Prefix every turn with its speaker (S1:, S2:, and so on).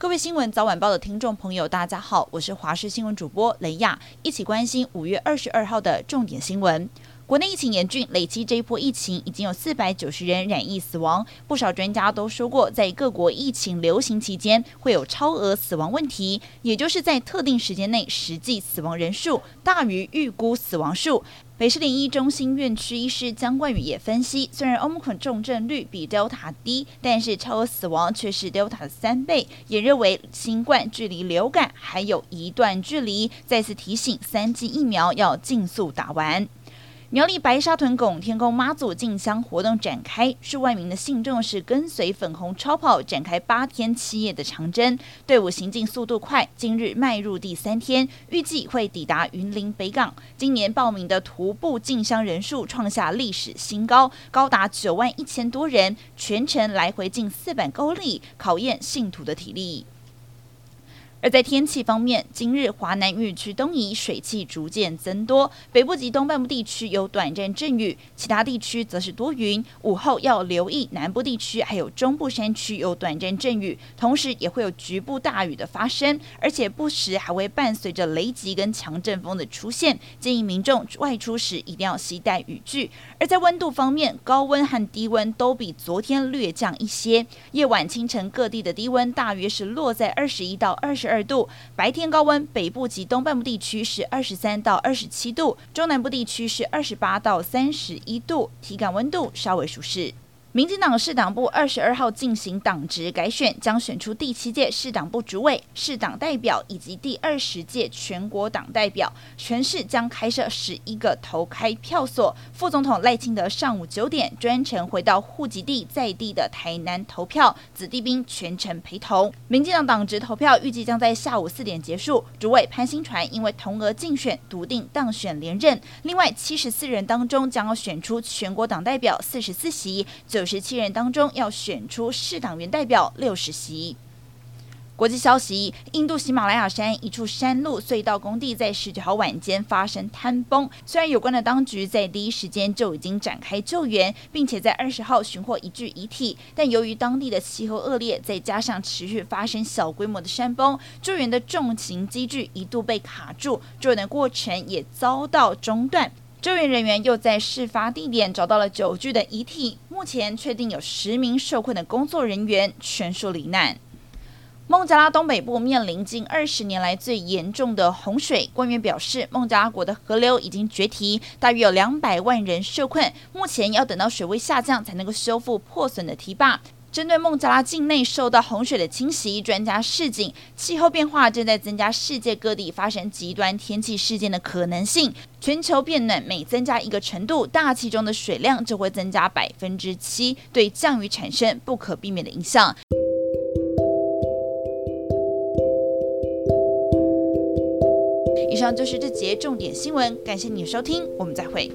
S1: 各位新闻早晚报的听众朋友，大家好，我是华视新闻主播雷亚，一起关心五月二十二号的重点新闻。国内疫情严峻，累计这一波疫情已经有四百九十人染疫死亡。不少专家都说过，在各国疫情流行期间会有超额死亡问题，也就是在特定时间内实际死亡人数大于预估死亡数。北市林医中心院区医师江冠宇也分析，虽然 Omicron 重症率比 Delta 低，但是超额死亡却是 Delta 的三倍。也认为新冠距离流感还有一段距离，再次提醒三剂疫苗要尽速打完。苗栗白沙屯拱天宫妈祖进香活动展开，数万名的信众是跟随粉红超跑展开八天七夜的长征，队伍行进速度快，今日迈入第三天，预计会抵达云林北港。今年报名的徒步进香人数创下历史新高，高达九万一千多人，全程来回近四百公里，考验信徒的体力。而在天气方面，今日华南雨区东移，水汽逐渐增多，北部及东半部地区有短暂阵雨，其他地区则是多云。午后要留意南部地区还有中部山区有短暂阵雨，同时也会有局部大雨的发生，而且不时还会伴随着雷击跟强阵风的出现。建议民众外出时一定要携带雨具。而在温度方面，高温和低温都比昨天略降一些，夜晚清晨各地的低温大约是落在二十一到二十二度，白天高温，北部及东半部地区是二十三到二十七度，中南部地区是二十八到三十一度，体感温度稍微舒适。民进党市党部二十二号进行党职改选，将选出第七届市党部主委、市党代表以及第二十届全国党代表。全市将开设十一个投开票所。副总统赖清德上午九点专程回到户籍地在地的台南投票，子弟兵全程陪同。民进党党职投票预计将在下午四点结束。主委潘兴传因为同额竞选笃定当选连任。另外七十四人当中将要选出全国党代表四十四席。九十七人当中要选出市党员代表六十席。国际消息：印度喜马拉雅山一处山路隧道工地在十九号晚间发生坍崩。虽然有关的当局在第一时间就已经展开救援，并且在二十号寻获一具遗体，但由于当地的气候恶劣，再加上持续发生小规模的山崩，救援的重型机具一度被卡住，救援的过程也遭到中断。救援人员又在事发地点找到了九具的遗体，目前确定有十名受困的工作人员全数罹难。孟加拉东北部面临近二十年来最严重的洪水，官员表示，孟加拉国的河流已经决堤，大约有两百万人受困，目前要等到水位下降才能够修复破损的堤坝。针对孟加拉境内受到洪水的侵袭，专家示警，气候变化正在增加世界各地发生极端天气事件的可能性。全球变暖每增加一个程度，大气中的水量就会增加百分之七，对降雨产生不可避免的影响。以上就是这节重点新闻，感谢你的收听，我们再会。